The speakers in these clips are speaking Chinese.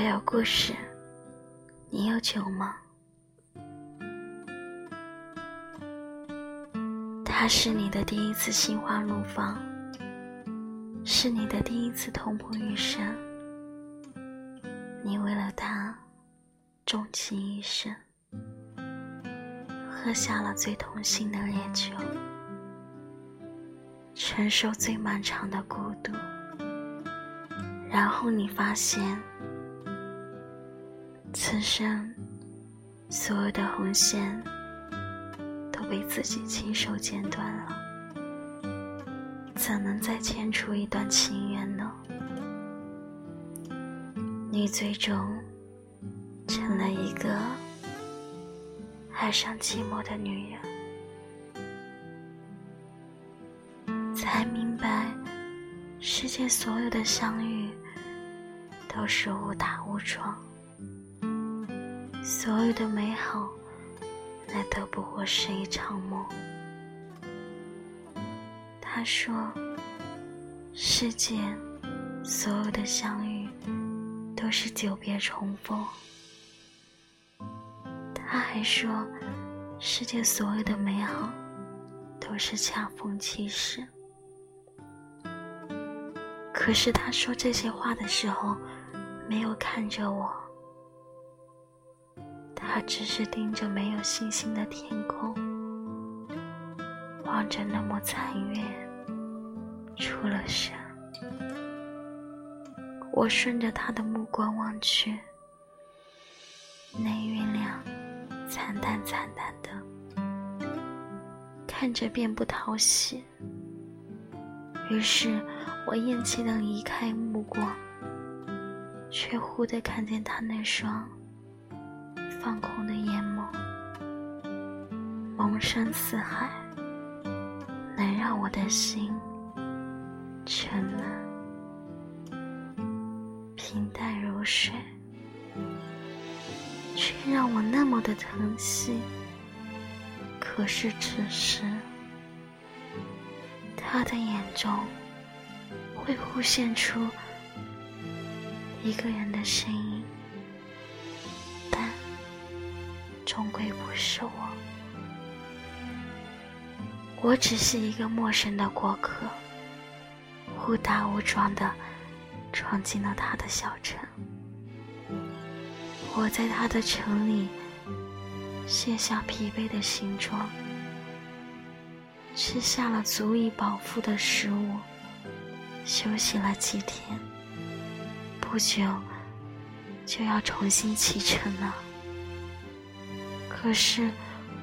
我有故事，你有酒吗？他是你的第一次心花怒放，是你的第一次痛不欲生。你为了他，终其一生，喝下了最痛心的烈酒，承受最漫长的孤独。然后你发现，此生所有的红线都。被自己亲手剪断了，怎能再牵出一段情缘呢？你最终成了一个爱上寂寞的女人，才明白世间所有的相遇都是误打误撞，所有的美好。那都不过是一场梦。他说：“世间所有的相遇都是久别重逢。”他还说：“世界所有的美好都是恰逢其时。”可是他说这些话的时候，没有看着我。他只是盯着没有星星的天空，望着那抹残月，出了神。我顺着他的目光望去，那月亮惨淡惨淡的，看着便不讨喜。于是我厌弃的离开目光，却忽地看见他那双。放空的眼眸，蒙山似海，能让我的心沉冷，平淡如水，却让我那么的疼惜。可是此时，他的眼中会忽现出一个人的身影。终归不是我，我只是一个陌生的过客，误打误撞的闯进了他的小城。我在他的城里卸下疲惫的行装，吃下了足以饱腹的食物，休息了几天，不久就要重新启程了。可是，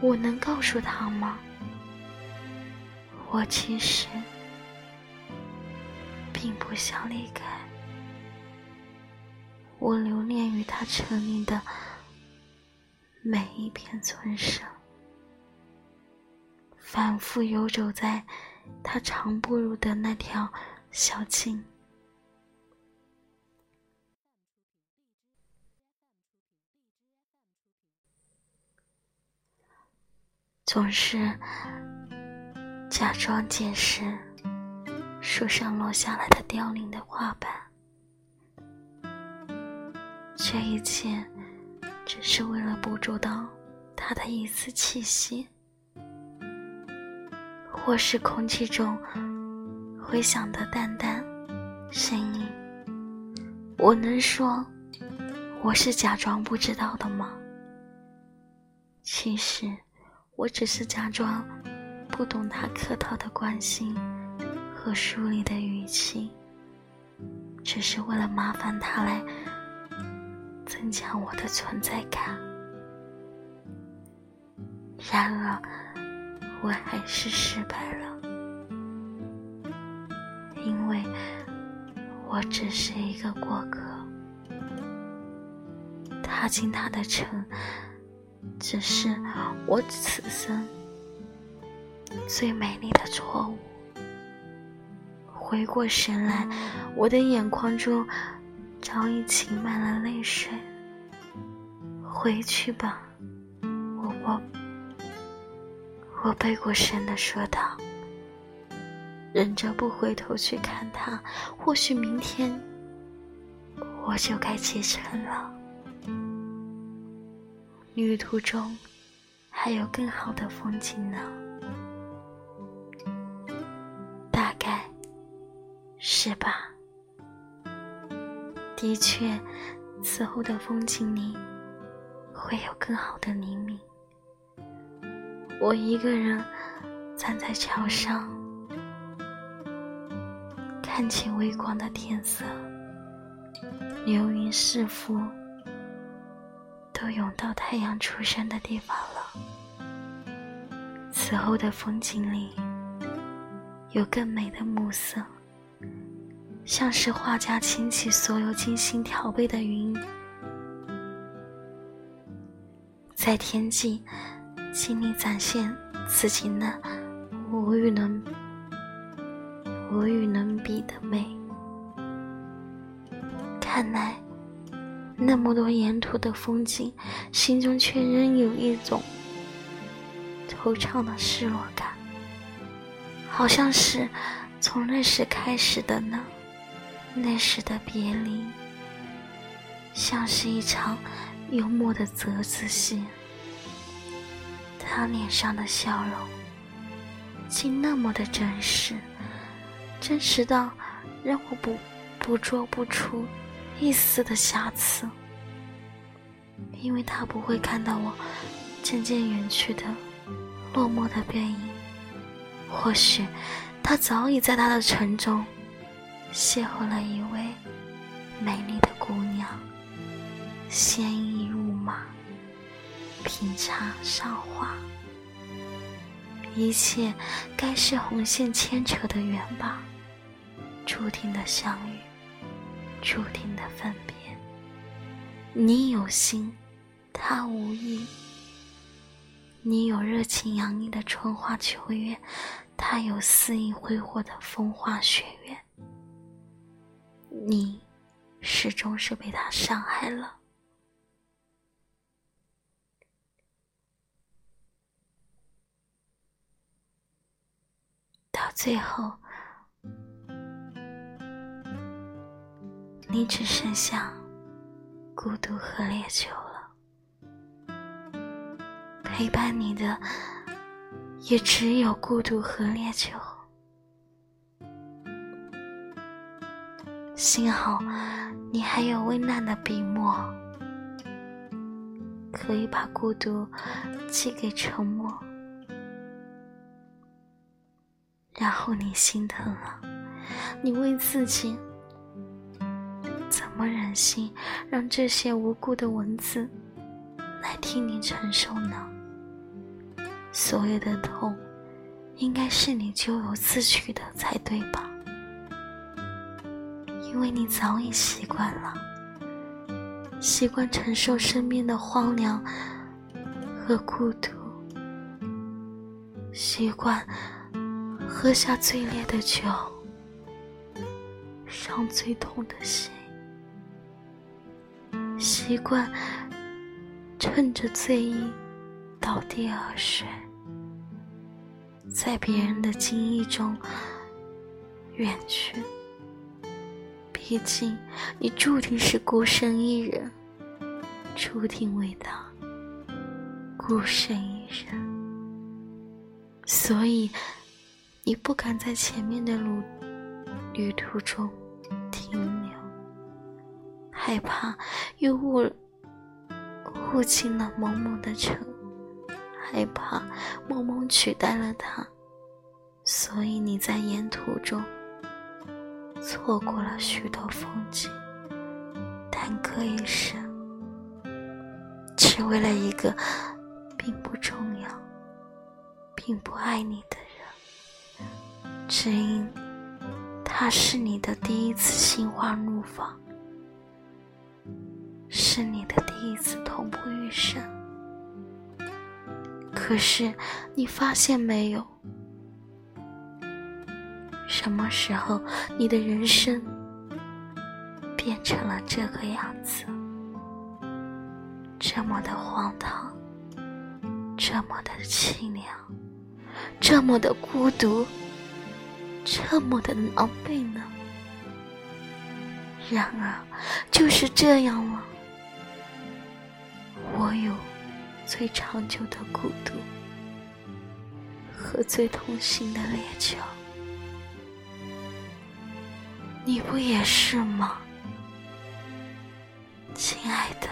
我能告诉他吗？我其实并不想离开，我留恋于他城里的每一片村舍，反复游走在他常步入的那条小径。总是假装捡拾树上落下来的凋零的花瓣，这一切只是为了捕捉到他的一丝气息，或是空气中回响的淡淡声音。我能说我是假装不知道的吗？其实。我只是假装不懂他客套的关心和疏离的语气，只是为了麻烦他来增强我的存在感。然而，我还是失败了，因为我只是一个过客，踏进他的城。只是我此生最美丽的错误。回过神来，我的眼眶中早已噙满了泪水。回去吧，我我我背过身的说道，忍着不回头去看他。或许明天，我就该启程了。旅途中还有更好的风景呢，大概是吧？的确，此后的风景里会有更好的黎明。我一个人站在桥上，看见微光的天色，流云似浮，都涌到太阳出生的地方了。此后的风景里，有更美的暮色，像是画家倾起所有精心调配的云，在天际。尽力展现自己那无与伦无与伦比的美。看来，那么多沿途的风景，心中却仍有一种惆怅的失落感，好像是从那时开始的呢。那时的别离，像是一场幽默的折子戏。他脸上的笑容，竟那么的真实，真实到让我捕捕捉不出一丝的瑕疵。因为他不会看到我渐渐远去的落寞的背影，或许他早已在他的城中邂逅了一位美丽的姑娘，鲜衣怒马。品茶赏花，一切该是红线牵扯的缘吧。注定的相遇，注定的分别。你有心，他无意；你有热情洋溢的春花秋月，他有肆意挥霍的风花雪月。你，始终是被他伤害了。到最后，你只剩下孤独和烈酒了。陪伴你的也只有孤独和烈酒。幸好你还有温暖的笔墨，可以把孤独寄给沉默。然后你心疼了，你问自己：么忍心让这些无辜的文字来替你承受呢？所有的痛，应该是你咎由自取的才对吧？因为你早已习惯了，习惯承受身边的荒凉和孤独，习惯。喝下最烈的酒，伤最痛的心，习惯趁着醉意倒地而睡，在别人的惊异中远去。毕竟你注定是孤身一人，注定为他孤身一人，所以。你不敢在前面的路旅途中，害怕又误误进了某某的城，害怕某某取代了他，所以你在沿途中错过了许多风景，耽搁一生，只为了一个并不重要、并不爱你的人。只因他是你的第一次心花怒放，是你的第一次痛不欲生。可是你发现没有，什么时候你的人生变成了这个样子？这么的荒唐，这么的凄凉，这么的孤独。这么的狼狈呢？然而，就是这样了。我有最长久的孤独和最痛心的烈酒，你不也是吗，亲爱的？